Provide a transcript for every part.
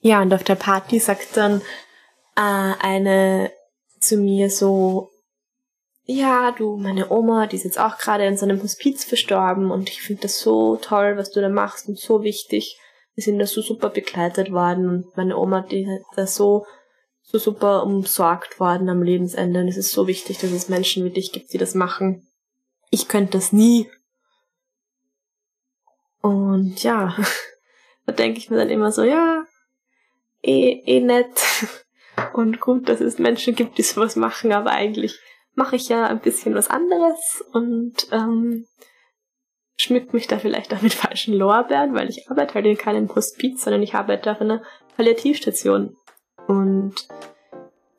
Ja, und auf der Party sagt dann äh, eine zu mir so, ja, du, meine Oma, die ist jetzt auch gerade in so einem Hospiz verstorben und ich finde das so toll, was du da machst und so wichtig. Wir sind da so super begleitet worden und meine Oma, die hat da so, so super umsorgt worden am Lebensende und es ist so wichtig, dass es Menschen wie dich gibt, die das machen. Ich könnte das nie. Und ja, da denke ich mir dann immer so, ja, eh, eh nett und gut, dass es Menschen gibt, die sowas machen, aber eigentlich mache ich ja ein bisschen was anderes und ähm, schmückt mich da vielleicht auch mit falschen Lorbeeren, weil ich arbeite halt in keinem Hospiz, sondern ich arbeite auf einer Palliativstation. Und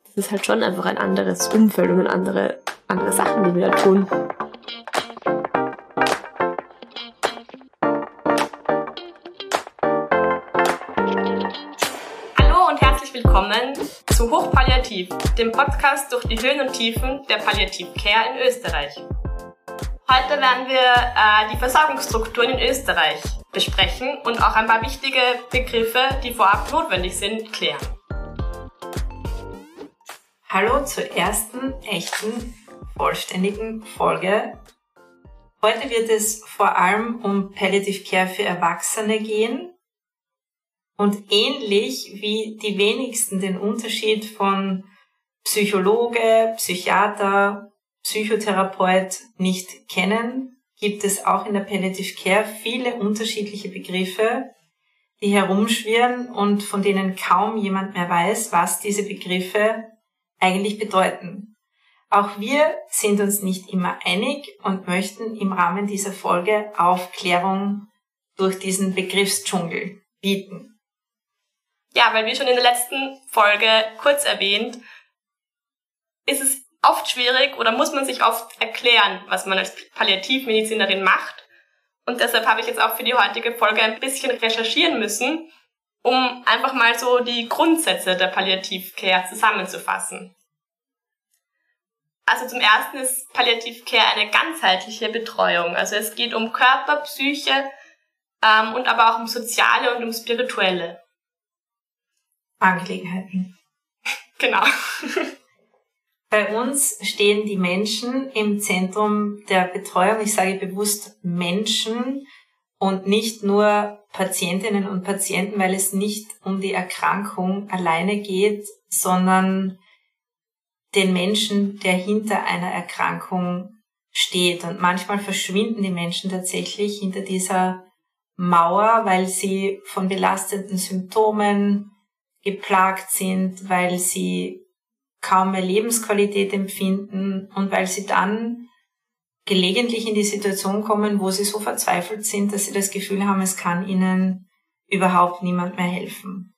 das ist halt schon einfach ein anderes Umfeld und andere, andere Sachen, die wir da tun. Willkommen zu Hochpalliativ, dem Podcast durch die Höhen und Tiefen der Palliativcare in Österreich. Heute werden wir äh, die Versorgungsstrukturen in Österreich besprechen und auch ein paar wichtige Begriffe, die vorab notwendig sind, klären. Hallo zur ersten echten, vollständigen Folge. Heute wird es vor allem um Palliative Care für Erwachsene gehen und ähnlich wie die wenigsten den Unterschied von Psychologe, Psychiater, Psychotherapeut nicht kennen, gibt es auch in der Palliative Care viele unterschiedliche Begriffe, die herumschwirren und von denen kaum jemand mehr weiß, was diese Begriffe eigentlich bedeuten. Auch wir sind uns nicht immer einig und möchten im Rahmen dieser Folge Aufklärung durch diesen Begriffsdschungel bieten. Ja, weil wie schon in der letzten Folge kurz erwähnt, ist es oft schwierig oder muss man sich oft erklären, was man als Palliativmedizinerin macht. Und deshalb habe ich jetzt auch für die heutige Folge ein bisschen recherchieren müssen, um einfach mal so die Grundsätze der Palliativcare zusammenzufassen. Also zum ersten ist Palliativcare eine ganzheitliche Betreuung. Also es geht um Körper, Psyche ähm, und aber auch um soziale und um spirituelle. Angelegenheiten. Genau. Bei uns stehen die Menschen im Zentrum der Betreuung. Ich sage bewusst Menschen und nicht nur Patientinnen und Patienten, weil es nicht um die Erkrankung alleine geht, sondern den Menschen, der hinter einer Erkrankung steht. Und manchmal verschwinden die Menschen tatsächlich hinter dieser Mauer, weil sie von belastenden Symptomen, geplagt sind, weil sie kaum mehr Lebensqualität empfinden und weil sie dann gelegentlich in die Situation kommen, wo sie so verzweifelt sind, dass sie das Gefühl haben, es kann ihnen überhaupt niemand mehr helfen.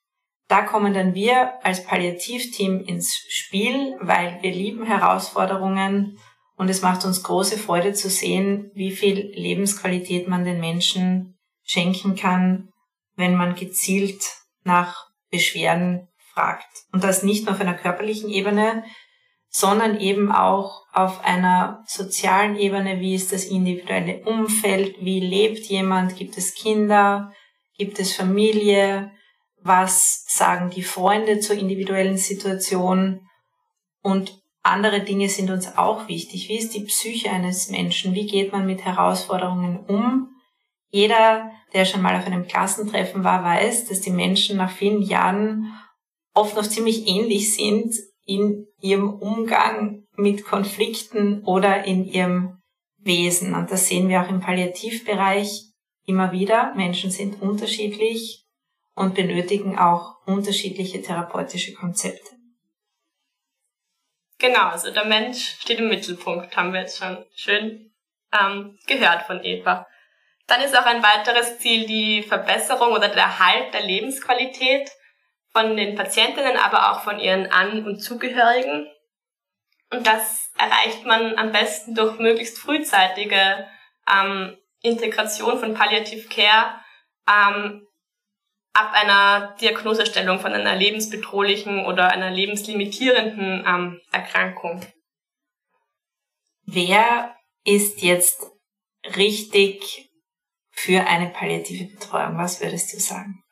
Da kommen dann wir als Palliativteam ins Spiel, weil wir lieben Herausforderungen und es macht uns große Freude zu sehen, wie viel Lebensqualität man den Menschen schenken kann, wenn man gezielt nach Beschwerden fragt. Und das nicht nur auf einer körperlichen Ebene, sondern eben auch auf einer sozialen Ebene, wie ist das individuelle Umfeld, wie lebt jemand, gibt es Kinder, gibt es Familie, was sagen die Freunde zur individuellen Situation und andere Dinge sind uns auch wichtig. Wie ist die Psyche eines Menschen? Wie geht man mit Herausforderungen um? Jeder, der schon mal auf einem Klassentreffen war, weiß, dass die Menschen nach vielen Jahren oft noch ziemlich ähnlich sind in ihrem Umgang mit Konflikten oder in ihrem Wesen. Und das sehen wir auch im Palliativbereich immer wieder. Menschen sind unterschiedlich und benötigen auch unterschiedliche therapeutische Konzepte. Genau, also der Mensch steht im Mittelpunkt, haben wir jetzt schon schön ähm, gehört von Eva. Dann ist auch ein weiteres Ziel die Verbesserung oder der Erhalt der Lebensqualität von den Patientinnen, aber auch von ihren An- und Zugehörigen. Und das erreicht man am besten durch möglichst frühzeitige ähm, Integration von Palliative Care ähm, ab einer Diagnosestellung von einer lebensbedrohlichen oder einer lebenslimitierenden ähm, Erkrankung. Wer ist jetzt richtig für eine palliative Betreuung? Was würdest du sagen?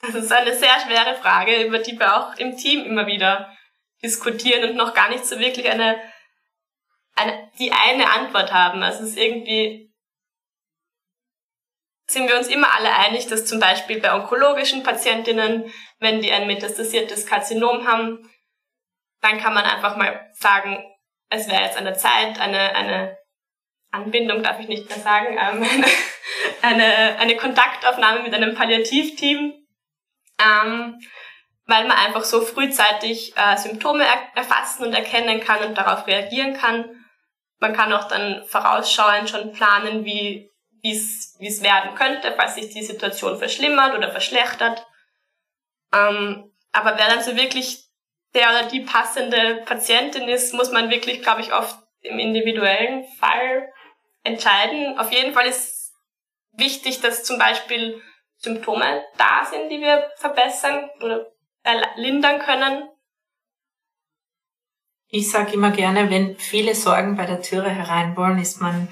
Das ist eine sehr schwere Frage, über die wir auch im Team immer wieder diskutieren und noch gar nicht so wirklich eine, eine die eine Antwort haben. Also es ist irgendwie sind wir uns immer alle einig, dass zum Beispiel bei onkologischen Patientinnen, wenn die ein metastasiertes Karzinom haben, dann kann man einfach mal sagen, es wäre jetzt an der Zeit, eine, eine Anbindung darf ich nicht mehr sagen, ähm, eine, eine Kontaktaufnahme mit einem Palliativteam, ähm, weil man einfach so frühzeitig äh, Symptome er erfassen und erkennen kann und darauf reagieren kann. Man kann auch dann vorausschauend schon planen, wie es werden könnte, falls sich die Situation verschlimmert oder verschlechtert. Ähm, aber wer dann so wirklich der oder die passende Patientin ist, muss man wirklich, glaube ich, oft im individuellen Fall entscheiden. Auf jeden Fall ist wichtig, dass zum Beispiel Symptome da sind, die wir verbessern oder lindern können. Ich sage immer gerne, wenn viele Sorgen bei der Türe herein wollen, ist man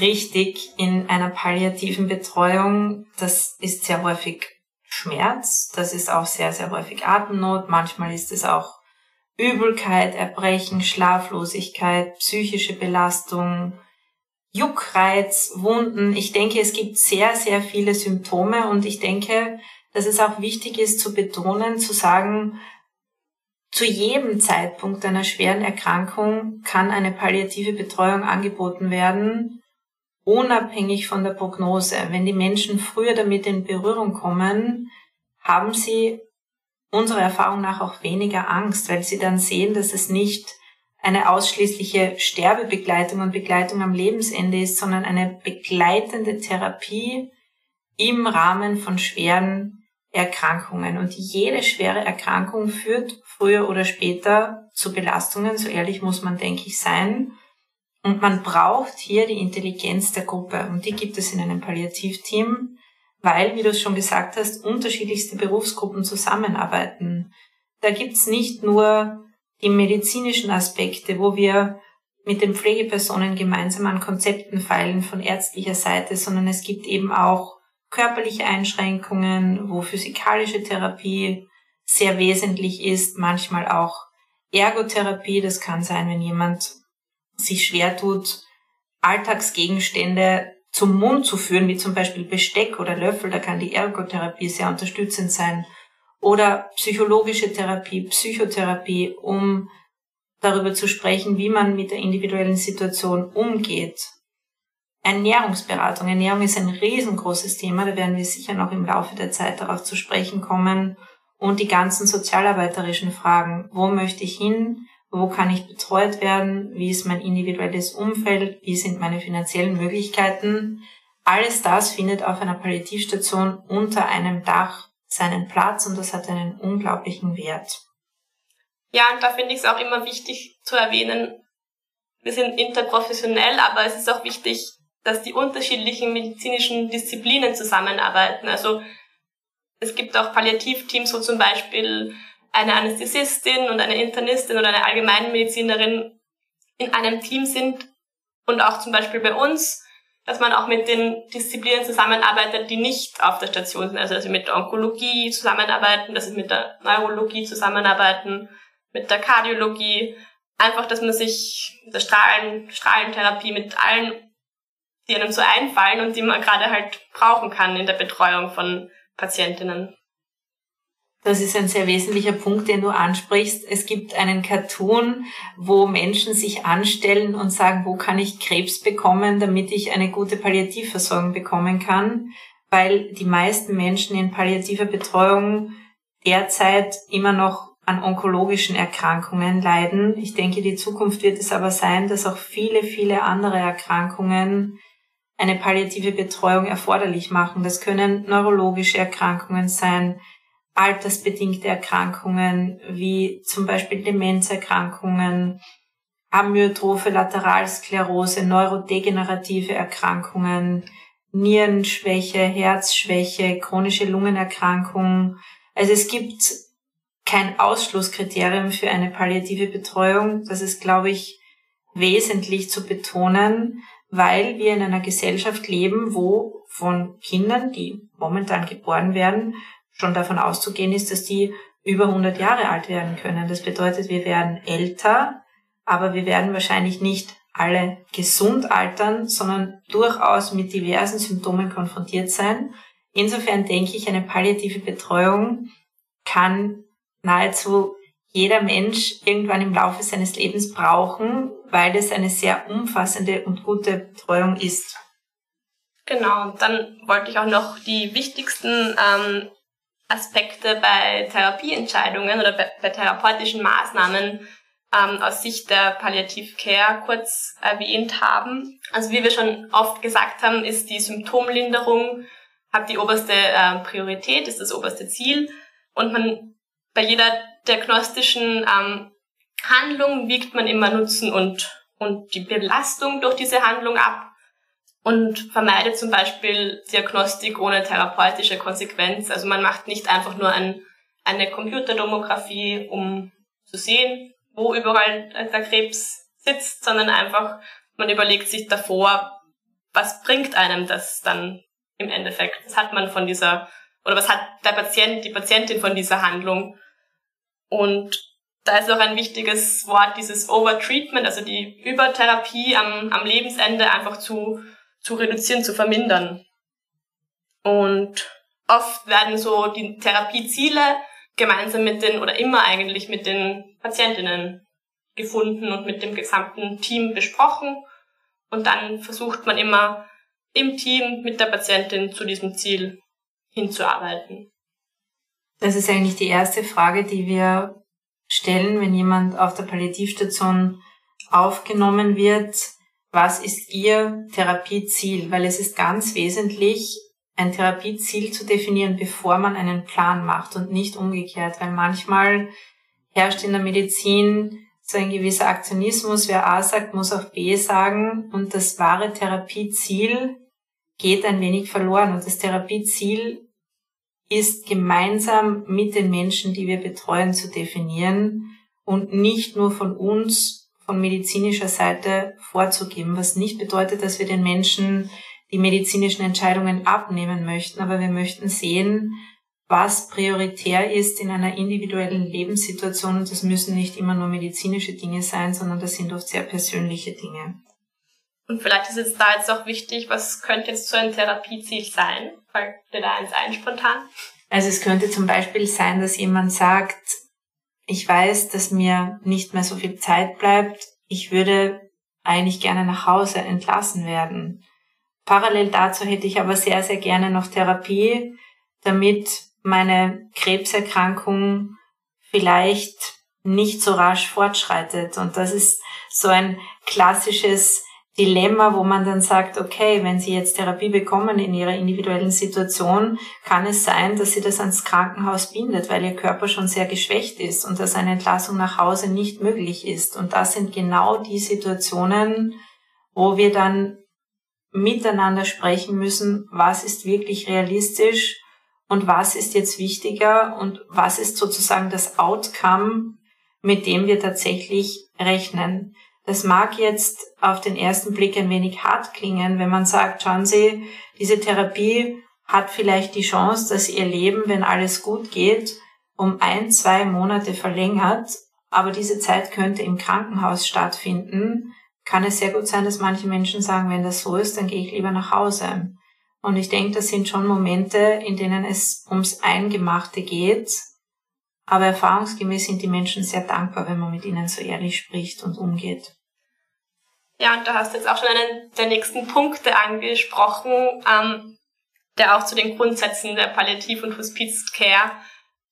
richtig in einer palliativen Betreuung. Das ist sehr häufig Schmerz, das ist auch sehr, sehr häufig Atemnot, manchmal ist es auch Übelkeit, Erbrechen, Schlaflosigkeit, psychische Belastung, Juckreiz, Wunden. Ich denke, es gibt sehr, sehr viele Symptome und ich denke, dass es auch wichtig ist zu betonen, zu sagen, zu jedem Zeitpunkt einer schweren Erkrankung kann eine palliative Betreuung angeboten werden, unabhängig von der Prognose. Wenn die Menschen früher damit in Berührung kommen, haben sie unserer Erfahrung nach auch weniger Angst, weil sie dann sehen, dass es nicht eine ausschließliche Sterbebegleitung und Begleitung am Lebensende ist, sondern eine begleitende Therapie im Rahmen von schweren Erkrankungen. Und jede schwere Erkrankung führt früher oder später zu Belastungen, so ehrlich muss man, denke ich, sein. Und man braucht hier die Intelligenz der Gruppe. Und die gibt es in einem Palliativteam, weil, wie du es schon gesagt hast, unterschiedlichste Berufsgruppen zusammenarbeiten. Da gibt's nicht nur die medizinischen Aspekte, wo wir mit den Pflegepersonen gemeinsam an Konzepten feilen von ärztlicher Seite, sondern es gibt eben auch körperliche Einschränkungen, wo physikalische Therapie sehr wesentlich ist, manchmal auch Ergotherapie. Das kann sein, wenn jemand sich schwer tut, Alltagsgegenstände zum Mund zu führen, wie zum Beispiel Besteck oder Löffel. Da kann die Ergotherapie sehr unterstützend sein oder psychologische Therapie, Psychotherapie, um darüber zu sprechen, wie man mit der individuellen Situation umgeht. Ernährungsberatung. Ernährung ist ein riesengroßes Thema, da werden wir sicher noch im Laufe der Zeit darauf zu sprechen kommen. Und die ganzen sozialarbeiterischen Fragen. Wo möchte ich hin? Wo kann ich betreut werden? Wie ist mein individuelles Umfeld? Wie sind meine finanziellen Möglichkeiten? Alles das findet auf einer Palliativstation unter einem Dach seinen Platz und das hat einen unglaublichen Wert. Ja, und da finde ich es auch immer wichtig zu erwähnen, wir sind interprofessionell, aber es ist auch wichtig, dass die unterschiedlichen medizinischen Disziplinen zusammenarbeiten. Also es gibt auch Palliativteams, wo zum Beispiel eine Anästhesistin und eine Internistin oder eine Allgemeinmedizinerin in einem Team sind und auch zum Beispiel bei uns dass man auch mit den Disziplinen zusammenarbeitet, die nicht auf der Station sind. Also, dass wir mit der Onkologie zusammenarbeiten, dass wir mit der Neurologie zusammenarbeiten, mit der Kardiologie. Einfach, dass man sich mit der Strahlen, Strahlentherapie mit allen, die einem so einfallen und die man gerade halt brauchen kann in der Betreuung von Patientinnen. Das ist ein sehr wesentlicher Punkt, den du ansprichst. Es gibt einen Cartoon, wo Menschen sich anstellen und sagen, wo kann ich Krebs bekommen, damit ich eine gute Palliativversorgung bekommen kann, weil die meisten Menschen in palliativer Betreuung derzeit immer noch an onkologischen Erkrankungen leiden. Ich denke, die Zukunft wird es aber sein, dass auch viele, viele andere Erkrankungen eine palliative Betreuung erforderlich machen. Das können neurologische Erkrankungen sein, altersbedingte Erkrankungen wie zum Beispiel Demenzerkrankungen, amyotrophe Lateralsklerose, neurodegenerative Erkrankungen, Nierenschwäche, Herzschwäche, chronische Lungenerkrankungen. Also es gibt kein Ausschlusskriterium für eine palliative Betreuung. Das ist, glaube ich, wesentlich zu betonen, weil wir in einer Gesellschaft leben, wo von Kindern, die momentan geboren werden, schon davon auszugehen ist, dass die über 100 Jahre alt werden können. Das bedeutet, wir werden älter, aber wir werden wahrscheinlich nicht alle gesund altern, sondern durchaus mit diversen Symptomen konfrontiert sein. Insofern denke ich, eine palliative Betreuung kann nahezu jeder Mensch irgendwann im Laufe seines Lebens brauchen, weil es eine sehr umfassende und gute Betreuung ist. Genau, dann wollte ich auch noch die wichtigsten ähm, Aspekte bei Therapieentscheidungen oder bei, bei therapeutischen Maßnahmen ähm, aus Sicht der Palliative Care kurz erwähnt haben. Also wie wir schon oft gesagt haben, ist die Symptomlinderung hat die oberste äh, Priorität, ist das oberste Ziel und man bei jeder diagnostischen ähm, Handlung wiegt man immer Nutzen und und die Belastung durch diese Handlung ab und vermeidet zum Beispiel Diagnostik ohne therapeutische Konsequenz. Also man macht nicht einfach nur ein, eine Computertomographie, um zu sehen, wo überall der Krebs sitzt, sondern einfach, man überlegt sich davor, was bringt einem das dann im Endeffekt? Was hat man von dieser, oder was hat der Patient, die Patientin von dieser Handlung? Und da ist auch ein wichtiges Wort, dieses Overtreatment, also die Übertherapie am, am Lebensende einfach zu zu reduzieren, zu vermindern. Und oft werden so die Therapieziele gemeinsam mit den oder immer eigentlich mit den Patientinnen gefunden und mit dem gesamten Team besprochen. Und dann versucht man immer im Team mit der Patientin zu diesem Ziel hinzuarbeiten. Das ist eigentlich die erste Frage, die wir stellen, wenn jemand auf der Palliativstation aufgenommen wird was ist Ihr Therapieziel? Weil es ist ganz wesentlich, ein Therapieziel zu definieren, bevor man einen Plan macht und nicht umgekehrt, weil manchmal herrscht in der Medizin so ein gewisser Aktionismus, wer A sagt, muss auch B sagen. Und das wahre Therapieziel geht ein wenig verloren. Und das Therapieziel ist gemeinsam mit den Menschen, die wir betreuen, zu definieren und nicht nur von uns von medizinischer Seite vorzugeben, was nicht bedeutet, dass wir den Menschen die medizinischen Entscheidungen abnehmen möchten, aber wir möchten sehen, was prioritär ist in einer individuellen Lebenssituation und das müssen nicht immer nur medizinische Dinge sein, sondern das sind oft sehr persönliche Dinge. Und vielleicht ist es da jetzt auch wichtig, was könnte jetzt so ein Therapieziel sein? Fällt dir da eins ein spontan? Also es könnte zum Beispiel sein, dass jemand sagt, ich weiß, dass mir nicht mehr so viel Zeit bleibt. Ich würde eigentlich gerne nach Hause entlassen werden. Parallel dazu hätte ich aber sehr, sehr gerne noch Therapie, damit meine Krebserkrankung vielleicht nicht so rasch fortschreitet. Und das ist so ein klassisches Dilemma, wo man dann sagt, okay, wenn Sie jetzt Therapie bekommen in Ihrer individuellen Situation, kann es sein, dass Sie das ans Krankenhaus bindet, weil Ihr Körper schon sehr geschwächt ist und dass eine Entlassung nach Hause nicht möglich ist. Und das sind genau die Situationen, wo wir dann miteinander sprechen müssen, was ist wirklich realistisch und was ist jetzt wichtiger und was ist sozusagen das Outcome, mit dem wir tatsächlich rechnen. Das mag jetzt auf den ersten Blick ein wenig hart klingen, wenn man sagt, schauen Sie, diese Therapie hat vielleicht die Chance, dass Ihr Leben, wenn alles gut geht, um ein, zwei Monate verlängert, aber diese Zeit könnte im Krankenhaus stattfinden, kann es sehr gut sein, dass manche Menschen sagen, wenn das so ist, dann gehe ich lieber nach Hause. Und ich denke, das sind schon Momente, in denen es ums Eingemachte geht, aber erfahrungsgemäß sind die Menschen sehr dankbar, wenn man mit ihnen so ehrlich spricht und umgeht. Ja, und da hast du jetzt auch schon einen der nächsten Punkte angesprochen, ähm, der auch zu den Grundsätzen der Palliativ- und Hospizcare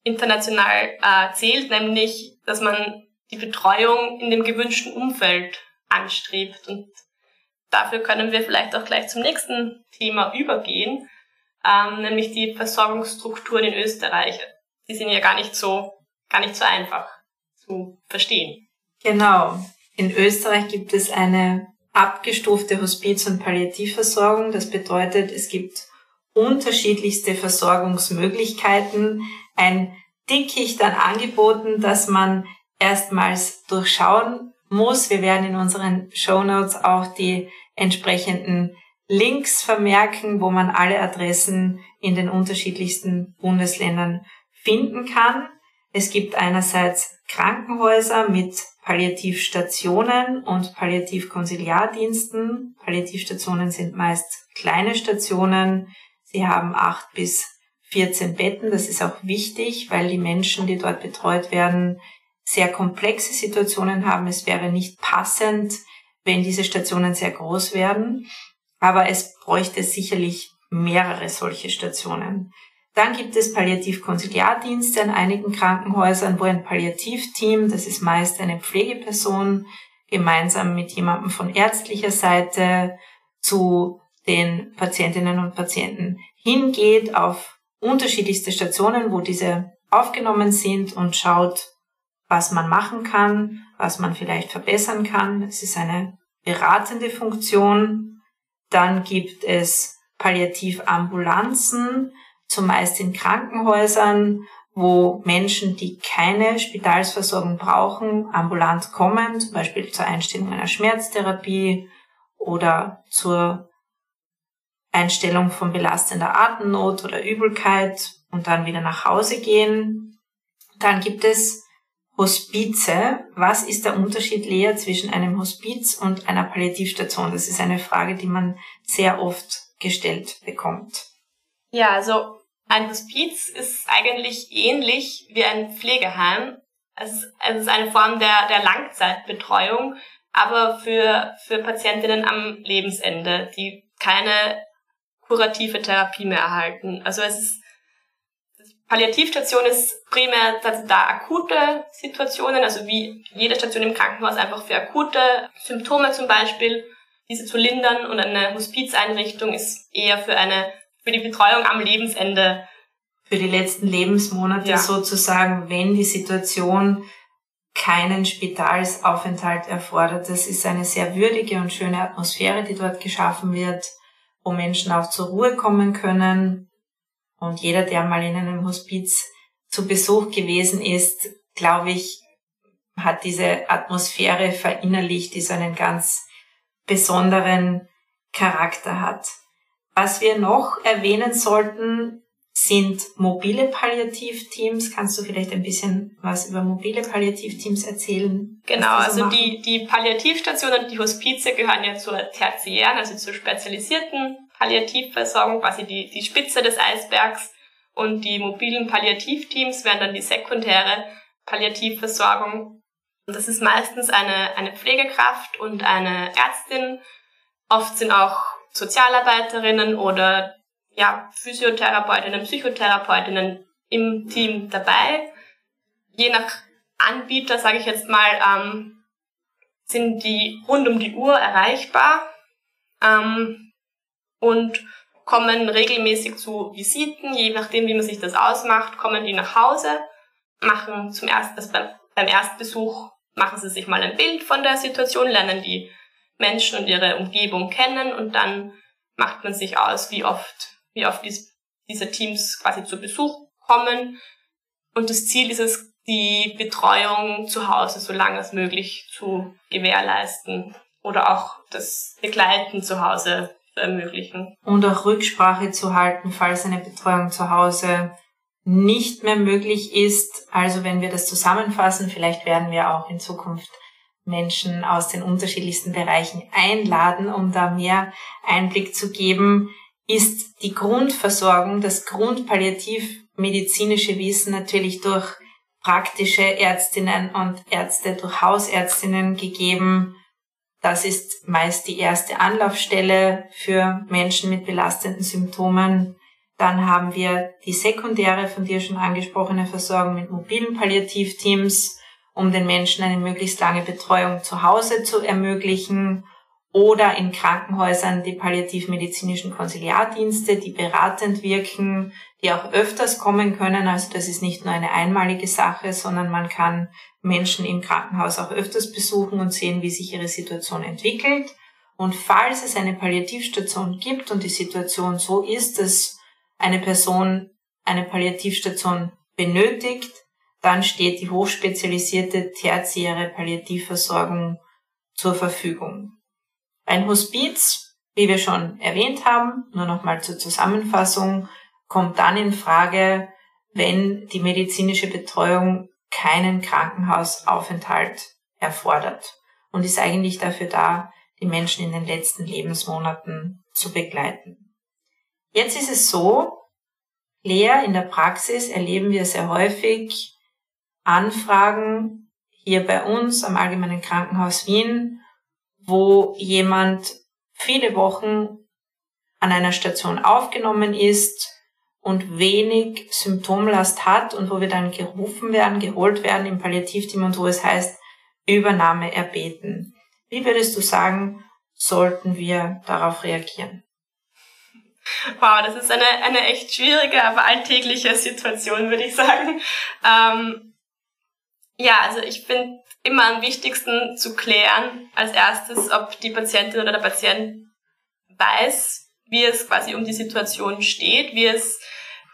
international äh, zählt, nämlich, dass man die Betreuung in dem gewünschten Umfeld anstrebt. Und dafür können wir vielleicht auch gleich zum nächsten Thema übergehen, ähm, nämlich die Versorgungsstrukturen in Österreich die sind ja gar nicht so, gar nicht so einfach zu verstehen. Genau. In Österreich gibt es eine abgestufte Hospiz- und Palliativversorgung. Das bedeutet, es gibt unterschiedlichste Versorgungsmöglichkeiten, ein Dickicht an Angeboten, das man erstmals durchschauen muss. Wir werden in unseren Show Notes auch die entsprechenden Links vermerken, wo man alle Adressen in den unterschiedlichsten Bundesländern finden kann. Es gibt einerseits Krankenhäuser mit Palliativstationen und Palliativkonsiliardiensten. Palliativstationen sind meist kleine Stationen. Sie haben acht bis 14 Betten. Das ist auch wichtig, weil die Menschen, die dort betreut werden, sehr komplexe Situationen haben. Es wäre nicht passend, wenn diese Stationen sehr groß werden. Aber es bräuchte sicherlich mehrere solche Stationen. Dann gibt es Palliativkonsiliardienste an einigen Krankenhäusern, wo ein Palliativteam, das ist meist eine Pflegeperson, gemeinsam mit jemandem von ärztlicher Seite zu den Patientinnen und Patienten hingeht auf unterschiedlichste Stationen, wo diese aufgenommen sind und schaut, was man machen kann, was man vielleicht verbessern kann. Es ist eine beratende Funktion. Dann gibt es Palliativambulanzen, zumeist in Krankenhäusern, wo Menschen, die keine Spitalsversorgung brauchen, ambulant kommen, zum Beispiel zur Einstellung einer Schmerztherapie oder zur Einstellung von belastender Atemnot oder Übelkeit und dann wieder nach Hause gehen. Dann gibt es Hospize. Was ist der Unterschied, Lea, zwischen einem Hospiz und einer Palliativstation? Das ist eine Frage, die man sehr oft gestellt bekommt. Ja, also ein Hospiz ist eigentlich ähnlich wie ein Pflegeheim. Es ist, eine Form der, der Langzeitbetreuung, aber für, für Patientinnen am Lebensende, die keine kurative Therapie mehr erhalten. Also es ist Palliativstation ist primär da akute Situationen, also wie jede Station im Krankenhaus einfach für akute Symptome zum Beispiel, diese zu lindern und eine Hospizeinrichtung ist eher für eine für die Betreuung am Lebensende. Für die letzten Lebensmonate ja. sozusagen, wenn die Situation keinen Spitalsaufenthalt erfordert. Das ist eine sehr würdige und schöne Atmosphäre, die dort geschaffen wird, wo Menschen auch zur Ruhe kommen können, und jeder, der mal in einem Hospiz zu Besuch gewesen ist, glaube ich, hat diese Atmosphäre verinnerlicht, die so einen ganz besonderen Charakter hat. Was wir noch erwähnen sollten, sind mobile Palliativteams. Kannst du vielleicht ein bisschen was über mobile Palliativteams erzählen? Genau, so also die, die Palliativstationen und die Hospize gehören ja zur tertiären, also zur spezialisierten Palliativversorgung, quasi die, die Spitze des Eisbergs. Und die mobilen Palliativteams wären dann die sekundäre Palliativversorgung. Und das ist meistens eine, eine Pflegekraft und eine Ärztin. Oft sind auch Sozialarbeiterinnen oder ja, Physiotherapeutinnen, Psychotherapeutinnen im Team dabei. Je nach Anbieter, sage ich jetzt mal, ähm, sind die rund um die Uhr erreichbar. Ähm, und kommen regelmäßig zu Visiten, je nachdem, wie man sich das ausmacht, kommen die nach Hause, machen zum ersten, also beim, beim Erstbesuch machen sie sich mal ein Bild von der Situation, lernen die Menschen und ihre Umgebung kennen und dann macht man sich aus, wie oft, wie oft dies, diese Teams quasi zu Besuch kommen. Und das Ziel ist es, die Betreuung zu Hause so lange als möglich zu gewährleisten oder auch das Begleiten zu Hause ermöglichen. Und auch Rücksprache zu halten, falls eine Betreuung zu Hause nicht mehr möglich ist. Also wenn wir das zusammenfassen, vielleicht werden wir auch in Zukunft Menschen aus den unterschiedlichsten Bereichen einladen, um da mehr Einblick zu geben, ist die Grundversorgung, das grundpalliativmedizinische Wissen natürlich durch praktische Ärztinnen und Ärzte, durch Hausärztinnen gegeben, das ist meist die erste Anlaufstelle für Menschen mit belastenden Symptomen. Dann haben wir die sekundäre, von dir schon angesprochene Versorgung mit mobilen Palliativteams, um den Menschen eine möglichst lange Betreuung zu Hause zu ermöglichen oder in Krankenhäusern die palliativmedizinischen Konsiliardienste, die beratend wirken, die auch öfters kommen können. Also das ist nicht nur eine einmalige Sache, sondern man kann Menschen im Krankenhaus auch öfters besuchen und sehen, wie sich ihre Situation entwickelt. Und falls es eine Palliativstation gibt und die Situation so ist, dass eine Person eine Palliativstation benötigt, dann steht die hochspezialisierte tertiäre Palliativversorgung zur Verfügung. Ein Hospiz wie wir schon erwähnt haben, nur nochmal zur Zusammenfassung, kommt dann in Frage, wenn die medizinische Betreuung keinen Krankenhausaufenthalt erfordert und ist eigentlich dafür da, die Menschen in den letzten Lebensmonaten zu begleiten. Jetzt ist es so, Lea, in der Praxis erleben wir sehr häufig Anfragen hier bei uns am Allgemeinen Krankenhaus Wien, wo jemand viele Wochen an einer Station aufgenommen ist und wenig Symptomlast hat und wo wir dann gerufen werden, geholt werden im Palliativteam und wo es heißt, Übernahme erbeten. Wie würdest du sagen, sollten wir darauf reagieren? Wow, das ist eine, eine echt schwierige, aber alltägliche Situation, würde ich sagen. Ähm, ja, also ich finde immer am wichtigsten zu klären, als erstes, ob die Patientin oder der Patient weiß, wie es quasi um die Situation steht, wie es,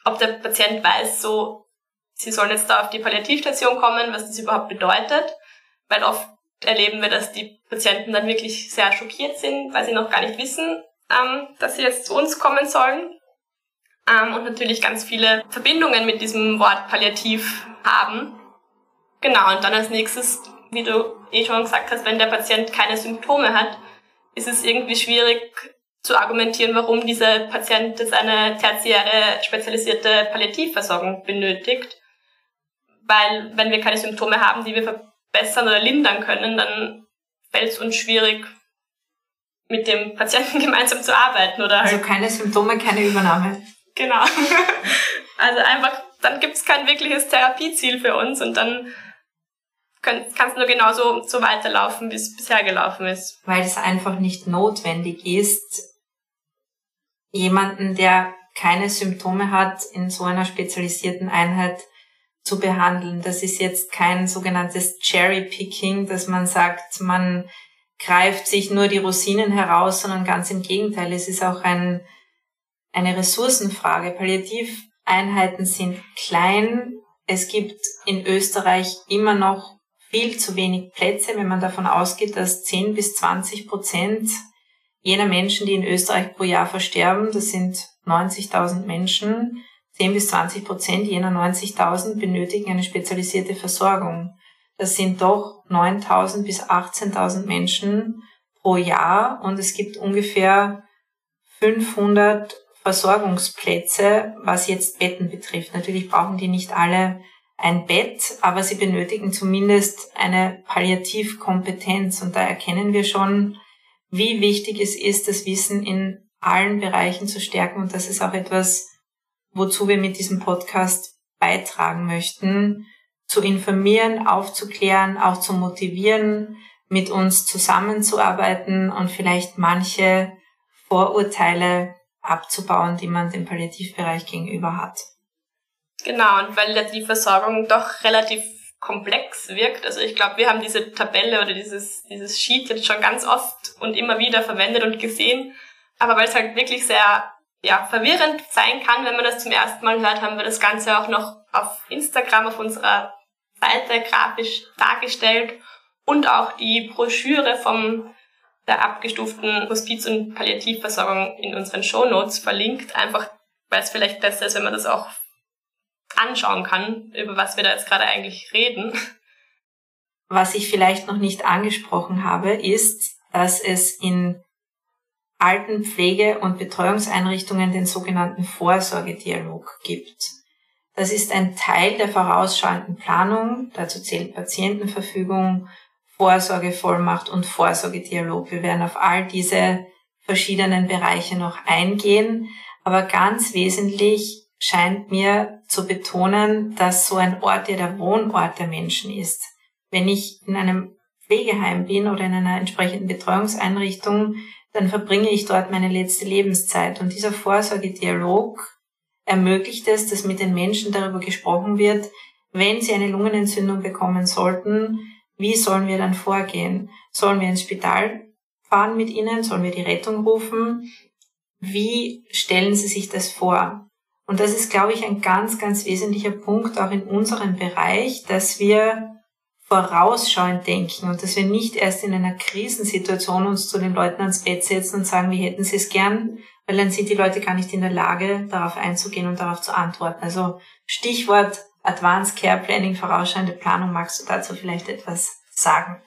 ob der Patient weiß, so, sie sollen jetzt da auf die Palliativstation kommen, was das überhaupt bedeutet, weil oft erleben wir, dass die Patienten dann wirklich sehr schockiert sind, weil sie noch gar nicht wissen, ähm, dass sie jetzt zu uns kommen sollen. Ähm, und natürlich ganz viele Verbindungen mit diesem Wort Palliativ haben. Genau, und dann als nächstes, wie du eh schon gesagt hast, wenn der Patient keine Symptome hat, ist es irgendwie schwierig zu argumentieren, warum dieser Patient jetzt eine tertiäre spezialisierte Palliativversorgung benötigt. Weil wenn wir keine Symptome haben, die wir verbessern oder lindern können, dann fällt es uns schwierig, mit dem Patienten gemeinsam zu arbeiten. Oder halt. Also keine Symptome, keine Übernahme. Genau. Also einfach, dann gibt es kein wirkliches Therapieziel für uns und dann kann es nur genauso so weiterlaufen, wie es bisher gelaufen ist. Weil es einfach nicht notwendig ist, jemanden, der keine Symptome hat, in so einer spezialisierten Einheit zu behandeln. Das ist jetzt kein sogenanntes Cherry-Picking, dass man sagt, man greift sich nur die Rosinen heraus, sondern ganz im Gegenteil. Es ist auch ein, eine Ressourcenfrage. Palliativeinheiten sind klein. Es gibt in Österreich immer noch viel zu wenig Plätze, wenn man davon ausgeht, dass 10 bis 20 Prozent jener Menschen, die in Österreich pro Jahr versterben, das sind 90.000 Menschen, 10 bis 20 Prozent jener 90.000 benötigen eine spezialisierte Versorgung. Das sind doch 9.000 bis 18.000 Menschen pro Jahr und es gibt ungefähr 500 Versorgungsplätze, was jetzt Betten betrifft. Natürlich brauchen die nicht alle ein Bett, aber sie benötigen zumindest eine Palliativkompetenz. Und da erkennen wir schon, wie wichtig es ist, das Wissen in allen Bereichen zu stärken. Und das ist auch etwas, wozu wir mit diesem Podcast beitragen möchten, zu informieren, aufzuklären, auch zu motivieren, mit uns zusammenzuarbeiten und vielleicht manche Vorurteile abzubauen, die man dem Palliativbereich gegenüber hat. Genau, und weil die Versorgung doch relativ komplex wirkt. Also ich glaube, wir haben diese Tabelle oder dieses, dieses Sheet jetzt schon ganz oft und immer wieder verwendet und gesehen. Aber weil es halt wirklich sehr ja, verwirrend sein kann, wenn man das zum ersten Mal hört, haben wir das Ganze auch noch auf Instagram auf unserer Seite grafisch dargestellt und auch die Broschüre vom der abgestuften Hospiz- und Palliativversorgung in unseren Show Notes verlinkt, einfach weil es vielleicht besser ist, wenn man das auch anschauen kann, über was wir da jetzt gerade eigentlich reden. Was ich vielleicht noch nicht angesprochen habe, ist, dass es in Altenpflege- und Betreuungseinrichtungen den sogenannten Vorsorgedialog gibt. Das ist ein Teil der vorausschauenden Planung. Dazu zählt Patientenverfügung, Vorsorgevollmacht und Vorsorgedialog. Wir werden auf all diese verschiedenen Bereiche noch eingehen. Aber ganz wesentlich scheint mir zu betonen, dass so ein Ort ja der Wohnort der Menschen ist. Wenn ich in einem Pflegeheim bin oder in einer entsprechenden Betreuungseinrichtung, dann verbringe ich dort meine letzte Lebenszeit. Und dieser Vorsorgedialog ermöglicht es, dass mit den Menschen darüber gesprochen wird, wenn sie eine Lungenentzündung bekommen sollten, wie sollen wir dann vorgehen? Sollen wir ins Spital fahren mit ihnen? Sollen wir die Rettung rufen? Wie stellen Sie sich das vor? Und das ist, glaube ich, ein ganz, ganz wesentlicher Punkt auch in unserem Bereich, dass wir vorausschauend denken und dass wir nicht erst in einer Krisensituation uns zu den Leuten ans Bett setzen und sagen, wie hätten sie es gern, weil dann sind die Leute gar nicht in der Lage, darauf einzugehen und darauf zu antworten. Also Stichwort Advanced Care Planning, vorausschauende Planung, magst du dazu vielleicht etwas sagen?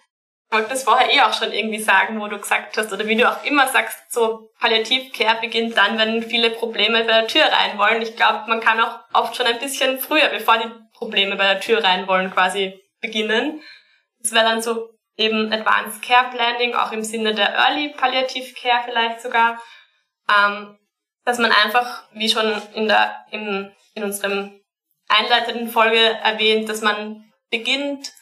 Wollte das vorher eh auch schon irgendwie sagen, wo du gesagt hast, oder wie du auch immer sagst, so Palliativcare beginnt dann, wenn viele Probleme bei der Tür rein wollen. Ich glaube, man kann auch oft schon ein bisschen früher, bevor die Probleme bei der Tür rein wollen, quasi beginnen. Das wäre dann so eben Advanced Care Planning, auch im Sinne der Early Palliative Care vielleicht sogar, ähm, dass man einfach, wie schon in der, im, in unserem einleitenden Folge erwähnt, dass man beginnt,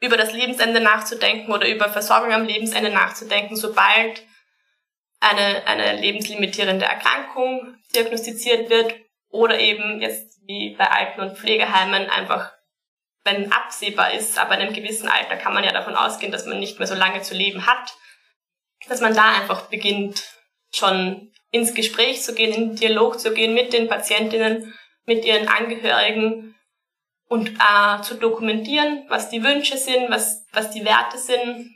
über das Lebensende nachzudenken oder über Versorgung am Lebensende nachzudenken, sobald eine, eine lebenslimitierende Erkrankung diagnostiziert wird oder eben jetzt wie bei Alten- und Pflegeheimen einfach wenn absehbar ist, aber in einem gewissen Alter kann man ja davon ausgehen, dass man nicht mehr so lange zu leben hat, dass man da einfach beginnt, schon ins Gespräch zu gehen, in den Dialog zu gehen mit den Patientinnen, mit ihren Angehörigen und äh, zu dokumentieren, was die Wünsche sind, was, was die Werte sind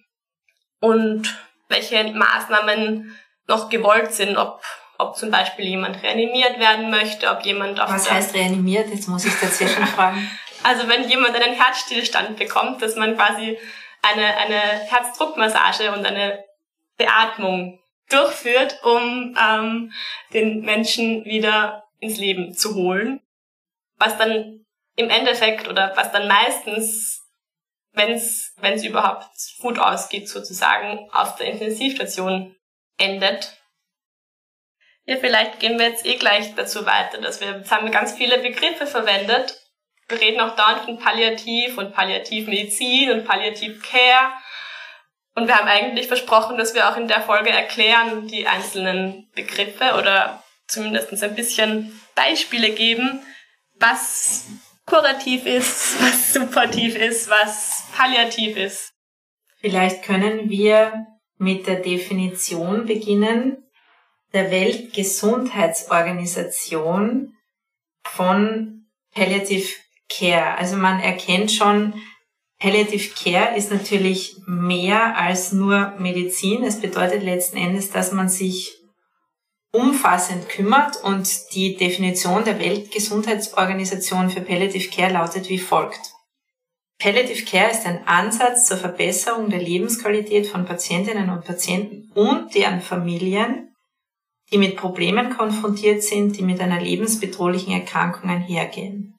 und welche Maßnahmen noch gewollt sind, ob, ob zum Beispiel jemand reanimiert werden möchte, ob jemand auf Was heißt reanimiert? Jetzt muss ich dazwischen fragen. Also wenn jemand einen Herzstillstand bekommt, dass man quasi eine, eine Herzdruckmassage und eine Beatmung durchführt, um ähm, den Menschen wieder ins Leben zu holen. Was dann im Endeffekt oder was dann meistens, wenn es überhaupt gut ausgeht sozusagen, auf der Intensivstation endet. Ja, vielleicht gehen wir jetzt eh gleich dazu weiter, dass wir, jetzt haben wir ganz viele Begriffe verwendet wir reden auch dauernd von Palliativ und Palliativmedizin und Palliativcare. Und wir haben eigentlich versprochen, dass wir auch in der Folge erklären, die einzelnen Begriffe oder zumindest ein bisschen Beispiele geben, was kurativ ist, was supportiv ist, was palliativ ist. Vielleicht können wir mit der Definition beginnen der Weltgesundheitsorganisation von Palliative Care. Also man erkennt schon, Palliative Care ist natürlich mehr als nur Medizin. Es bedeutet letzten Endes, dass man sich umfassend kümmert und die Definition der Weltgesundheitsorganisation für Palliative Care lautet wie folgt. Palliative Care ist ein Ansatz zur Verbesserung der Lebensqualität von Patientinnen und Patienten und deren Familien, die mit Problemen konfrontiert sind, die mit einer lebensbedrohlichen Erkrankung einhergehen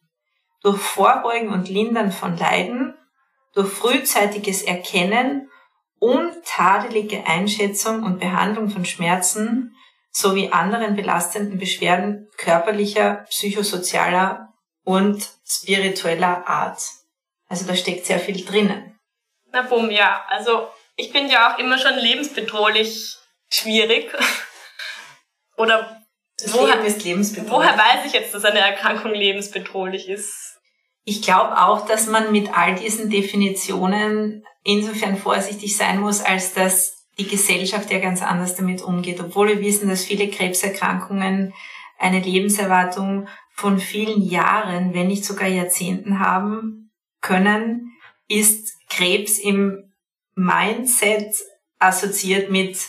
durch Vorbeugen und Lindern von Leiden, durch frühzeitiges Erkennen und tadelige Einschätzung und Behandlung von Schmerzen sowie anderen belastenden Beschwerden körperlicher, psychosozialer und spiritueller Art. Also da steckt sehr viel drinnen. Na bumm, ja. Also ich finde ja auch immer schon lebensbedrohlich schwierig. Oder das woher, Leben ist lebensbedrohlich. Woher weiß ich jetzt, dass eine Erkrankung lebensbedrohlich ist? Ich glaube auch, dass man mit all diesen Definitionen insofern vorsichtig sein muss, als dass die Gesellschaft ja ganz anders damit umgeht. Obwohl wir wissen, dass viele Krebserkrankungen eine Lebenserwartung von vielen Jahren, wenn nicht sogar Jahrzehnten haben können, ist Krebs im Mindset assoziiert mit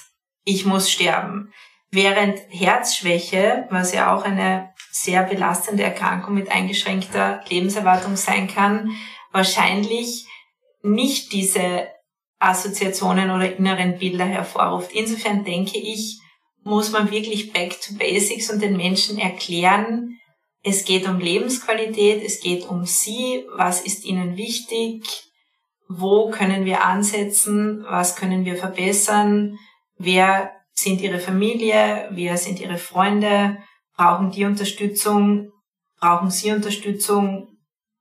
ich muss sterben. Während Herzschwäche, was ja auch eine sehr belastende Erkrankung mit eingeschränkter Lebenserwartung sein kann, wahrscheinlich nicht diese Assoziationen oder inneren Bilder hervorruft. Insofern denke ich, muss man wirklich back to basics und den Menschen erklären, es geht um Lebensqualität, es geht um sie, was ist ihnen wichtig, wo können wir ansetzen, was können wir verbessern, wer sind ihre Familie, wer sind ihre Freunde, brauchen die Unterstützung, brauchen sie Unterstützung,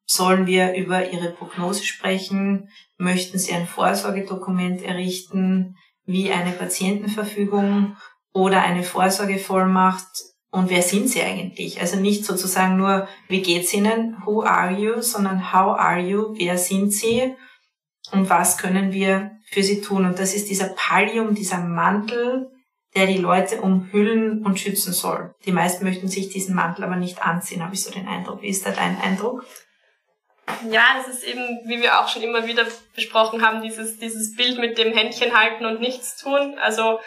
sollen wir über ihre Prognose sprechen, möchten sie ein Vorsorgedokument errichten, wie eine Patientenverfügung oder eine Vorsorgevollmacht und wer sind sie eigentlich? Also nicht sozusagen nur, wie geht's ihnen, who are you, sondern how are you, wer sind sie und was können wir für sie tun? Und das ist dieser Pallium, dieser Mantel, der die Leute umhüllen und schützen soll. Die meisten möchten sich diesen Mantel aber nicht anziehen, habe ich so den Eindruck. Wie ist da dein Eindruck? Ja, das ist eben, wie wir auch schon immer wieder besprochen haben, dieses, dieses Bild mit dem Händchen halten und nichts tun. Also,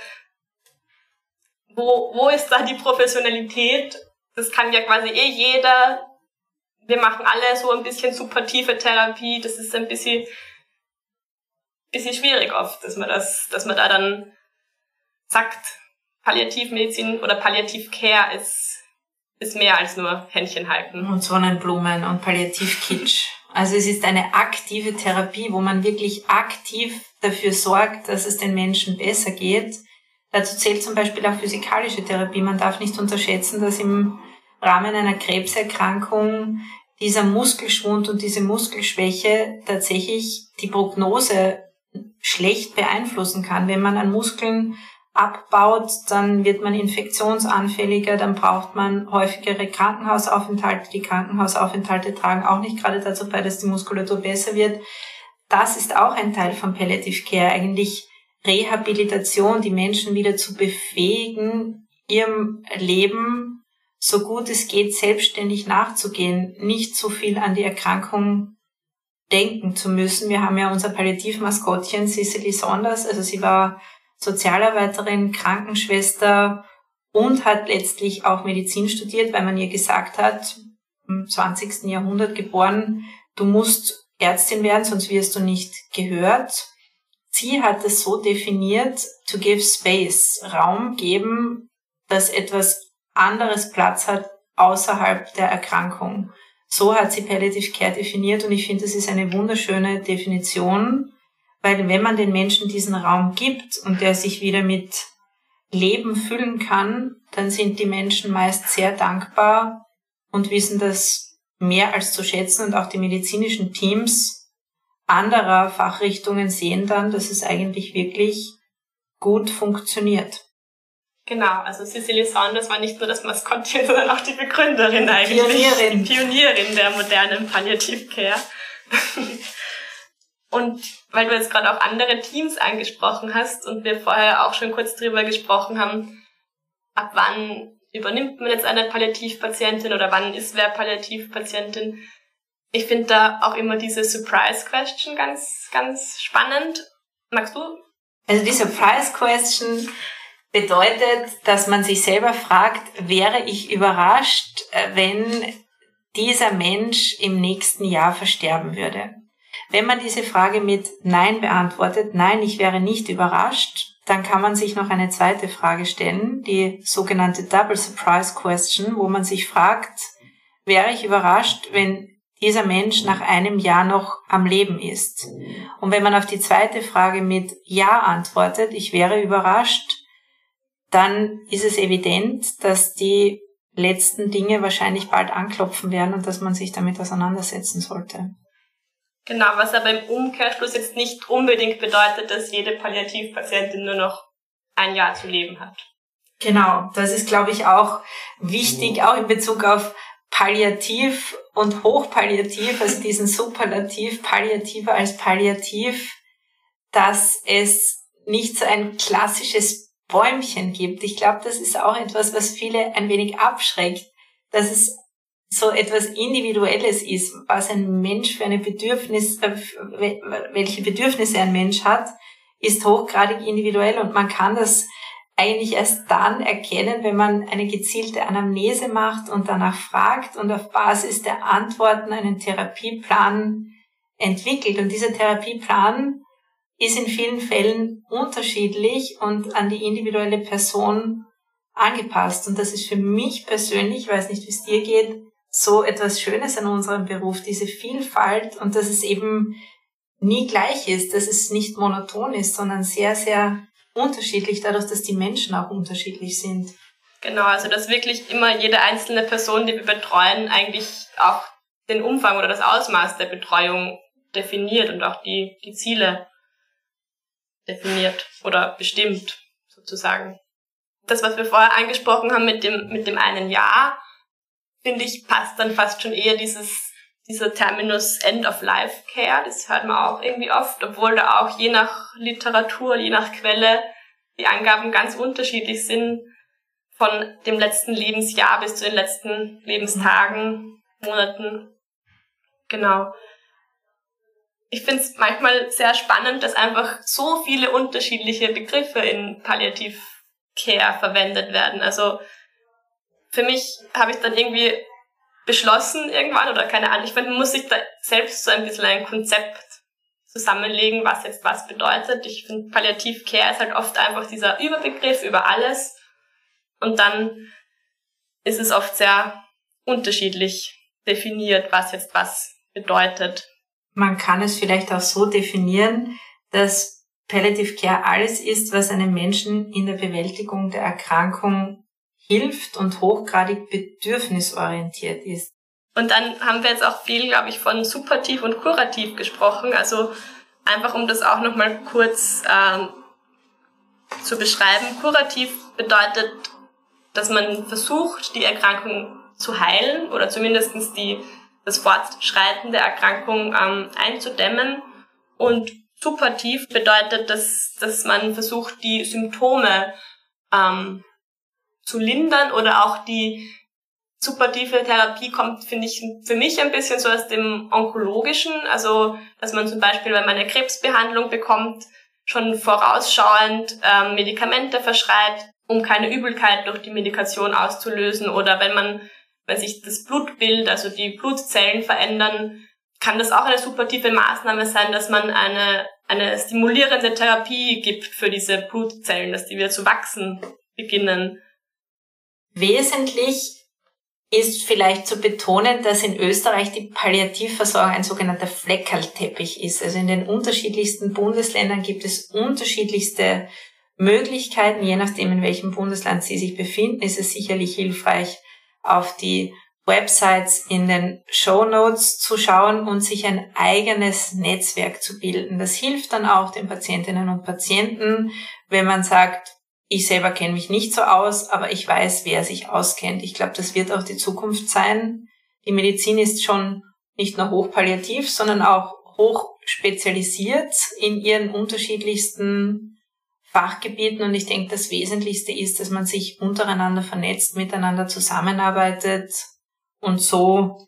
wo, wo ist da die Professionalität? Das kann ja quasi eh jeder. Wir machen alle so ein bisschen supportive Therapie. Das ist ein bisschen, bisschen schwierig oft, dass man das, dass man da dann sagt, Palliativmedizin oder Palliativcare ist, ist mehr als nur Händchen halten. Und Sonnenblumen und Palliativkitsch. Also es ist eine aktive Therapie, wo man wirklich aktiv dafür sorgt, dass es den Menschen besser geht. Dazu zählt zum Beispiel auch physikalische Therapie. Man darf nicht unterschätzen, dass im Rahmen einer Krebserkrankung dieser Muskelschwund und diese Muskelschwäche tatsächlich die Prognose schlecht beeinflussen kann. Wenn man an Muskeln abbaut, dann wird man infektionsanfälliger, dann braucht man häufigere Krankenhausaufenthalte. Die Krankenhausaufenthalte tragen auch nicht gerade dazu bei, dass die Muskulatur besser wird. Das ist auch ein Teil von Palliative Care, eigentlich Rehabilitation, die Menschen wieder zu befähigen, ihrem Leben so gut es geht selbstständig nachzugehen, nicht so viel an die Erkrankung denken zu müssen. Wir haben ja unser Palliativmaskottchen Cicely Saunders, also sie war Sozialarbeiterin, Krankenschwester und hat letztlich auch Medizin studiert, weil man ihr gesagt hat, im 20. Jahrhundert geboren, du musst Ärztin werden, sonst wirst du nicht gehört. Sie hat es so definiert, to give space, Raum geben, dass etwas anderes Platz hat außerhalb der Erkrankung. So hat sie Palliative Care definiert und ich finde, das ist eine wunderschöne Definition, weil wenn man den Menschen diesen Raum gibt und der sich wieder mit Leben füllen kann, dann sind die Menschen meist sehr dankbar und wissen das mehr als zu schätzen und auch die medizinischen Teams anderer Fachrichtungen sehen dann, dass es eigentlich wirklich gut funktioniert. Genau, also Cicely Saunders war nicht nur das Maskottchen, sondern auch die Begründerin eigentlich. Pionierin. Die Pionierin der modernen Palliative Care. Und weil du jetzt gerade auch andere Teams angesprochen hast und wir vorher auch schon kurz drüber gesprochen haben, ab wann übernimmt man jetzt eine Palliativpatientin oder wann ist wer Palliativpatientin? Ich finde da auch immer diese Surprise Question ganz, ganz spannend. Magst du? Also die Surprise Question bedeutet, dass man sich selber fragt, wäre ich überrascht, äh, wenn dieser Mensch im nächsten Jahr versterben würde? Wenn man diese Frage mit Nein beantwortet, nein, ich wäre nicht überrascht, dann kann man sich noch eine zweite Frage stellen, die sogenannte Double Surprise Question, wo man sich fragt, wäre ich überrascht, wenn dieser Mensch nach einem Jahr noch am Leben ist? Und wenn man auf die zweite Frage mit Ja antwortet, ich wäre überrascht, dann ist es evident, dass die letzten Dinge wahrscheinlich bald anklopfen werden und dass man sich damit auseinandersetzen sollte. Genau, was aber im Umkehrschluss jetzt nicht unbedingt bedeutet, dass jede Palliativpatientin nur noch ein Jahr zu leben hat. Genau, das ist, glaube ich, auch wichtig, auch in Bezug auf Palliativ und Hochpalliativ, also diesen Superlativ, Palliativer als Palliativ, dass es nicht so ein klassisches Bäumchen gibt. Ich glaube, das ist auch etwas, was viele ein wenig abschreckt, dass es so etwas Individuelles ist, was ein Mensch für eine Bedürfnis, äh, welche Bedürfnisse ein Mensch hat, ist hochgradig individuell und man kann das eigentlich erst dann erkennen, wenn man eine gezielte Anamnese macht und danach fragt und auf Basis der Antworten einen Therapieplan entwickelt. Und dieser Therapieplan ist in vielen Fällen unterschiedlich und an die individuelle Person angepasst. Und das ist für mich persönlich, ich weiß nicht, wie es dir geht, so etwas Schönes an unserem Beruf, diese Vielfalt und dass es eben nie gleich ist, dass es nicht monoton ist, sondern sehr, sehr unterschiedlich, dadurch, dass die Menschen auch unterschiedlich sind. Genau, also dass wirklich immer jede einzelne Person, die wir betreuen, eigentlich auch den Umfang oder das Ausmaß der Betreuung definiert und auch die, die Ziele definiert oder bestimmt, sozusagen. Das, was wir vorher angesprochen haben mit dem, mit dem einen Jahr, finde ich, passt dann fast schon eher dieses, dieser Terminus End of Life Care. Das hört man auch irgendwie oft, obwohl da auch je nach Literatur, je nach Quelle die Angaben ganz unterschiedlich sind. Von dem letzten Lebensjahr bis zu den letzten Lebenstagen, Monaten. Genau. ich finde es manchmal sehr spannend, dass einfach so viele unterschiedliche Begriffe in Palliativcare verwendet werden. Also für mich habe ich dann irgendwie beschlossen irgendwann oder keine Ahnung, ich finde, muss sich da selbst so ein bisschen ein Konzept zusammenlegen, was jetzt was bedeutet. Ich finde, Palliativcare ist halt oft einfach dieser Überbegriff über alles und dann ist es oft sehr unterschiedlich definiert, was jetzt was bedeutet. Man kann es vielleicht auch so definieren, dass Palliative Care alles ist, was einem Menschen in der Bewältigung der Erkrankung hilft und hochgradig bedürfnisorientiert ist. Und dann haben wir jetzt auch viel, glaube ich, von supportiv und kurativ gesprochen. Also einfach um das auch nochmal kurz ähm, zu beschreiben. Kurativ bedeutet, dass man versucht, die Erkrankung zu heilen oder zumindest die, das Fortschreiten der Erkrankung ähm, einzudämmen. Und supportiv bedeutet, dass, dass man versucht, die Symptome ähm, zu lindern oder auch die supportive Therapie kommt, finde ich, für mich ein bisschen so aus dem Onkologischen. Also, dass man zum Beispiel, wenn man eine Krebsbehandlung bekommt, schon vorausschauend ähm, Medikamente verschreibt, um keine Übelkeit durch die Medikation auszulösen. Oder wenn man, wenn sich das Blutbild, also die Blutzellen verändern, kann das auch eine supportive Maßnahme sein, dass man eine, eine stimulierende Therapie gibt für diese Blutzellen, dass die wieder zu wachsen beginnen. Wesentlich ist vielleicht zu betonen, dass in Österreich die Palliativversorgung ein sogenannter Fleckerlteppich ist. Also in den unterschiedlichsten Bundesländern gibt es unterschiedlichste Möglichkeiten. Je nachdem, in welchem Bundesland Sie sich befinden, ist es sicherlich hilfreich, auf die Websites in den Show Notes zu schauen und sich ein eigenes Netzwerk zu bilden. Das hilft dann auch den Patientinnen und Patienten, wenn man sagt, ich selber kenne mich nicht so aus, aber ich weiß, wer sich auskennt. Ich glaube, das wird auch die Zukunft sein. Die Medizin ist schon nicht nur hochpalliativ, sondern auch hoch spezialisiert in ihren unterschiedlichsten Fachgebieten. Und ich denke, das Wesentlichste ist, dass man sich untereinander vernetzt, miteinander zusammenarbeitet und so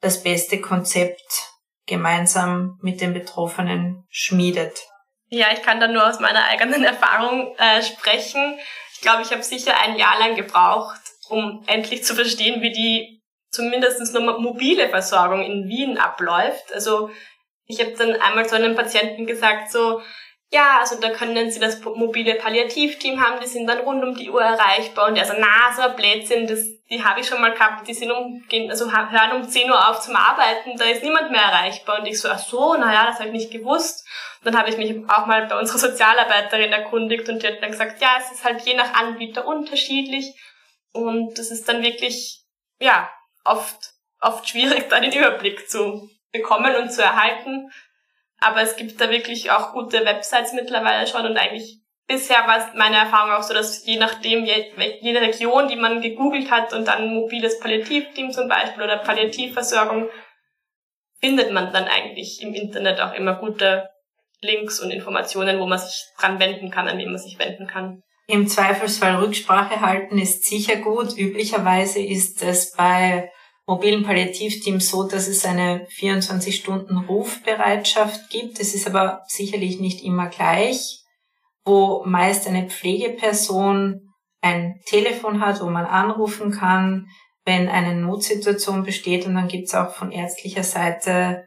das beste Konzept gemeinsam mit den Betroffenen schmiedet. Ja, ich kann da nur aus meiner eigenen Erfahrung äh, sprechen. Ich glaube, ich habe sicher ein Jahr lang gebraucht, um endlich zu verstehen, wie die zumindest nur mobile Versorgung in Wien abläuft. Also ich habe dann einmal zu einem Patienten gesagt, so, ja, also da können Sie das mobile Palliativteam haben, die sind dann rund um die Uhr erreichbar. Und der so, na, so ein Blödsinn, das, die habe ich schon mal gehabt, die sind um, gehen, also hören um 10 Uhr auf zum Arbeiten, da ist niemand mehr erreichbar. Und ich so, ach so, naja, das habe ich nicht gewusst. Dann habe ich mich auch mal bei unserer Sozialarbeiterin erkundigt und die hat dann gesagt, ja, es ist halt je nach Anbieter unterschiedlich. Und das ist dann wirklich, ja, oft, oft schwierig, da den Überblick zu bekommen und zu erhalten. Aber es gibt da wirklich auch gute Websites mittlerweile schon und eigentlich bisher war es meine Erfahrung auch so, dass je nachdem, jede Region, die man gegoogelt hat und dann mobiles Palliativteam zum Beispiel oder Palliativversorgung, findet man dann eigentlich im Internet auch immer gute Links und Informationen, wo man sich dran wenden kann, an wen man sich wenden kann. Im Zweifelsfall Rücksprache halten ist sicher gut. Üblicherweise ist es bei mobilen Palliativteams so, dass es eine 24-Stunden-Rufbereitschaft gibt. Es ist aber sicherlich nicht immer gleich, wo meist eine Pflegeperson ein Telefon hat, wo man anrufen kann, wenn eine Notsituation besteht. Und dann gibt es auch von ärztlicher Seite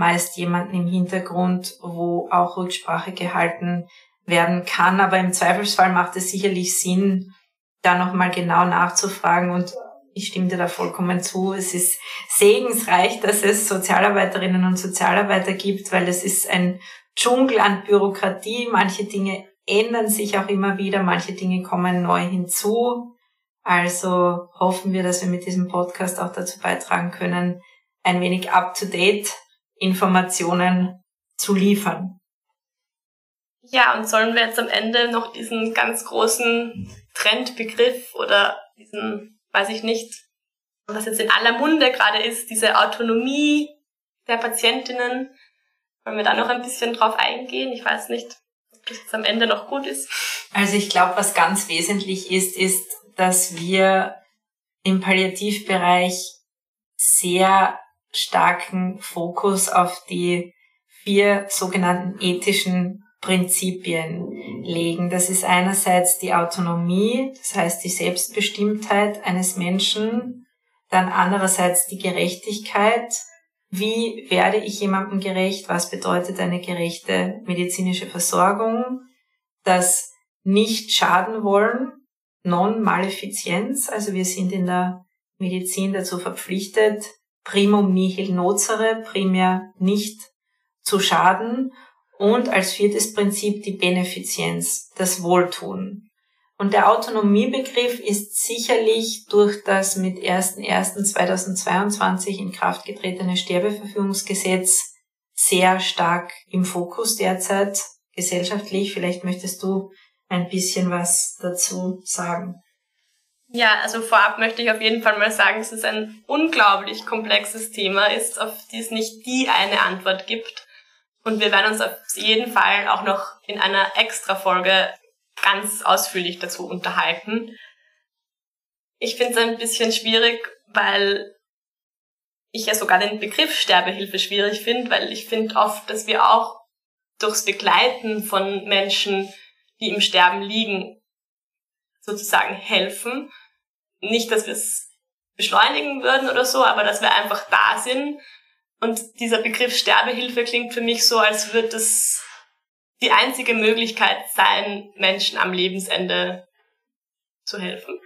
meist jemanden im Hintergrund, wo auch Rücksprache gehalten werden kann. Aber im Zweifelsfall macht es sicherlich Sinn, da nochmal genau nachzufragen und ich stimme dir da vollkommen zu. Es ist segensreich, dass es Sozialarbeiterinnen und Sozialarbeiter gibt, weil es ist ein Dschungel an Bürokratie. Manche Dinge ändern sich auch immer wieder, manche Dinge kommen neu hinzu. Also hoffen wir, dass wir mit diesem Podcast auch dazu beitragen können, ein wenig up-to-date Informationen zu liefern. Ja, und sollen wir jetzt am Ende noch diesen ganz großen Trendbegriff oder diesen weiß ich nicht, was jetzt in aller Munde gerade ist, diese Autonomie der Patientinnen. Wollen wir da noch ein bisschen drauf eingehen? Ich weiß nicht, ob das jetzt am Ende noch gut ist. Also ich glaube, was ganz wesentlich ist, ist, dass wir im Palliativbereich sehr starken Fokus auf die vier sogenannten ethischen Prinzipien legen. Das ist einerseits die Autonomie, das heißt die Selbstbestimmtheit eines Menschen, dann andererseits die Gerechtigkeit. Wie werde ich jemandem gerecht? Was bedeutet eine gerechte medizinische Versorgung? Das nicht schaden wollen, Non-Malefizienz, also wir sind in der Medizin dazu verpflichtet, primum nihil nocere, primär nicht zu schaden und als viertes Prinzip die Benefizienz, das Wohltun. Und der Autonomiebegriff ist sicherlich durch das mit 01.01.2022 in Kraft getretene Sterbeverfügungsgesetz sehr stark im Fokus derzeit gesellschaftlich. Vielleicht möchtest du ein bisschen was dazu sagen. Ja, also vorab möchte ich auf jeden Fall mal sagen, dass es ein unglaublich komplexes Thema ist, auf die es nicht die eine Antwort gibt. Und wir werden uns auf jeden Fall auch noch in einer Extra-Folge ganz ausführlich dazu unterhalten. Ich finde es ein bisschen schwierig, weil ich ja sogar den Begriff Sterbehilfe schwierig finde, weil ich finde oft, dass wir auch durchs Begleiten von Menschen, die im Sterben liegen, sozusagen helfen. Nicht, dass wir es beschleunigen würden oder so, aber dass wir einfach da sind. Und dieser Begriff Sterbehilfe klingt für mich so, als würde es die einzige Möglichkeit sein, Menschen am Lebensende zu helfen.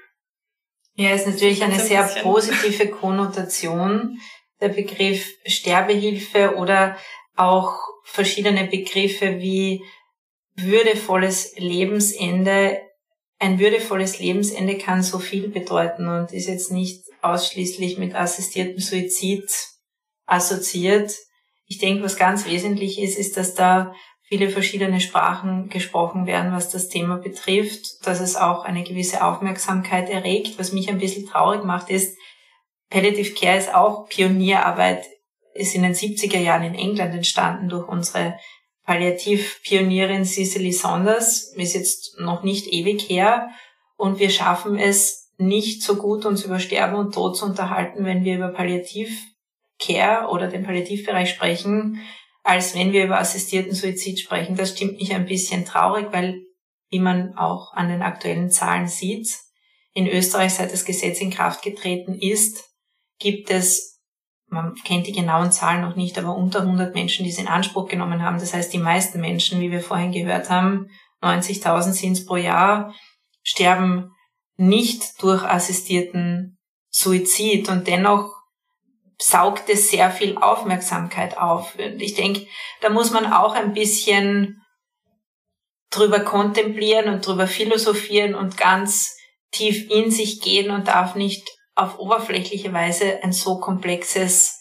Ja, ist natürlich eine sehr positive Konnotation, der Begriff Sterbehilfe oder auch verschiedene Begriffe wie würdevolles Lebensende. Ein würdevolles Lebensende kann so viel bedeuten und ist jetzt nicht ausschließlich mit assistiertem Suizid assoziiert. Ich denke, was ganz wesentlich ist, ist, dass da viele verschiedene Sprachen gesprochen werden, was das Thema betrifft, dass es auch eine gewisse Aufmerksamkeit erregt. Was mich ein bisschen traurig macht, ist, Palliative Care ist auch Pionierarbeit, ist in den 70er Jahren in England entstanden durch unsere Palliativpionierin Cicely Saunders, ist jetzt noch nicht ewig her und wir schaffen es nicht so gut, uns über Sterben und Tod zu unterhalten, wenn wir über Palliativcare oder den Palliativbereich sprechen, als wenn wir über assistierten Suizid sprechen. Das stimmt mich ein bisschen traurig, weil, wie man auch an den aktuellen Zahlen sieht, in Österreich, seit das Gesetz in Kraft getreten ist, gibt es man kennt die genauen Zahlen noch nicht, aber unter 100 Menschen, die es in Anspruch genommen haben. Das heißt, die meisten Menschen, wie wir vorhin gehört haben, 90.000 sind es pro Jahr, sterben nicht durch assistierten Suizid und dennoch saugt es sehr viel Aufmerksamkeit auf. Und ich denke, da muss man auch ein bisschen drüber kontemplieren und drüber philosophieren und ganz tief in sich gehen und darf nicht auf oberflächliche Weise ein so komplexes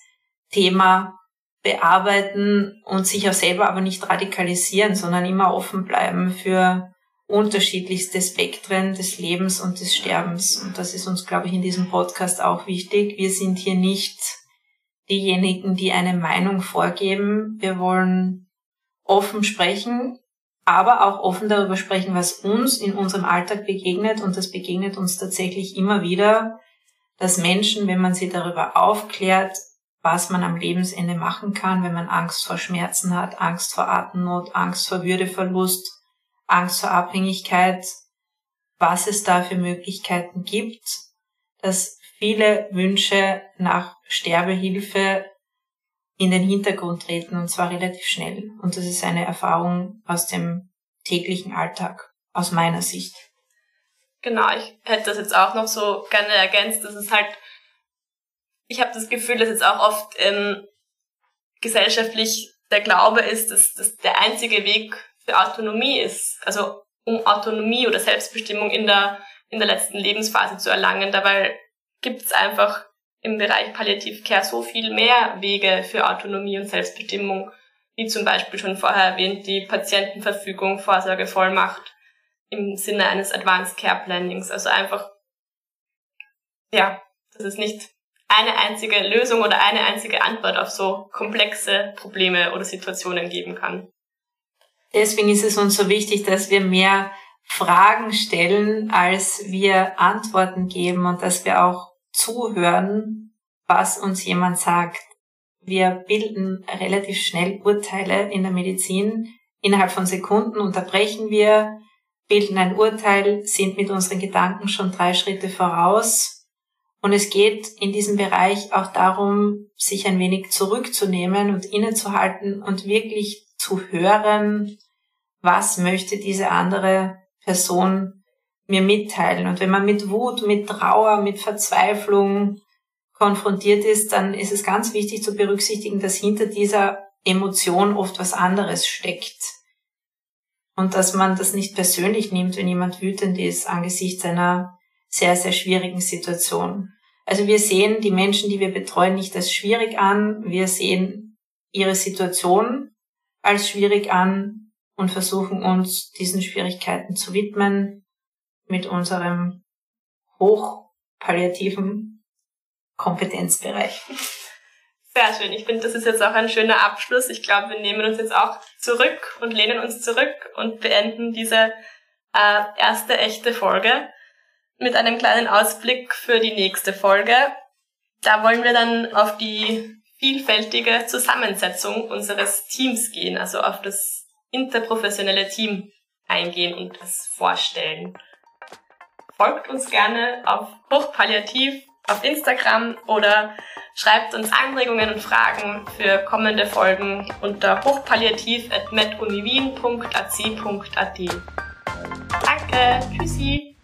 Thema bearbeiten und sich auch selber aber nicht radikalisieren, sondern immer offen bleiben für unterschiedlichste Spektren des Lebens und des Sterbens. Und das ist uns, glaube ich, in diesem Podcast auch wichtig. Wir sind hier nicht diejenigen, die eine Meinung vorgeben. Wir wollen offen sprechen, aber auch offen darüber sprechen, was uns in unserem Alltag begegnet. Und das begegnet uns tatsächlich immer wieder dass Menschen, wenn man sie darüber aufklärt, was man am Lebensende machen kann, wenn man Angst vor Schmerzen hat, Angst vor Atemnot, Angst vor Würdeverlust, Angst vor Abhängigkeit, was es da für Möglichkeiten gibt, dass viele Wünsche nach Sterbehilfe in den Hintergrund treten und zwar relativ schnell. Und das ist eine Erfahrung aus dem täglichen Alltag, aus meiner Sicht. Genau, ich hätte das jetzt auch noch so gerne ergänzt, dass es halt, ich habe das Gefühl, dass jetzt auch oft ähm, gesellschaftlich der Glaube ist, dass das der einzige Weg für Autonomie ist. Also um Autonomie oder Selbstbestimmung in der, in der letzten Lebensphase zu erlangen. Dabei gibt es einfach im Bereich Palliativcare so viel mehr Wege für Autonomie und Selbstbestimmung, wie zum Beispiel schon vorher erwähnt die Patientenverfügung, Vorsorgevollmacht im Sinne eines Advanced Care Plannings. Also einfach, ja, dass es nicht eine einzige Lösung oder eine einzige Antwort auf so komplexe Probleme oder Situationen geben kann. Deswegen ist es uns so wichtig, dass wir mehr Fragen stellen, als wir Antworten geben und dass wir auch zuhören, was uns jemand sagt. wir bilden relativ schnell Urteile in der Medizin. Innerhalb von Sekunden unterbrechen wir, bilden ein Urteil, sind mit unseren Gedanken schon drei Schritte voraus. Und es geht in diesem Bereich auch darum, sich ein wenig zurückzunehmen und innezuhalten und wirklich zu hören, was möchte diese andere Person mir mitteilen. Und wenn man mit Wut, mit Trauer, mit Verzweiflung konfrontiert ist, dann ist es ganz wichtig zu berücksichtigen, dass hinter dieser Emotion oft was anderes steckt. Und dass man das nicht persönlich nimmt, wenn jemand wütend ist angesichts einer sehr, sehr schwierigen Situation. Also wir sehen die Menschen, die wir betreuen, nicht als schwierig an. Wir sehen ihre Situation als schwierig an und versuchen uns diesen Schwierigkeiten zu widmen mit unserem hochpalliativen Kompetenzbereich. Sehr schön. Ich finde, das ist jetzt auch ein schöner Abschluss. Ich glaube, wir nehmen uns jetzt auch zurück und lehnen uns zurück und beenden diese äh, erste echte Folge mit einem kleinen Ausblick für die nächste Folge. Da wollen wir dann auf die vielfältige Zusammensetzung unseres Teams gehen, also auf das interprofessionelle Team eingehen und das vorstellen. Folgt uns gerne auf Hochpalliativ auf Instagram oder schreibt uns Anregungen und Fragen für kommende Folgen unter hochpalliativ.meduniwien.ac.at. Danke, tschüssi!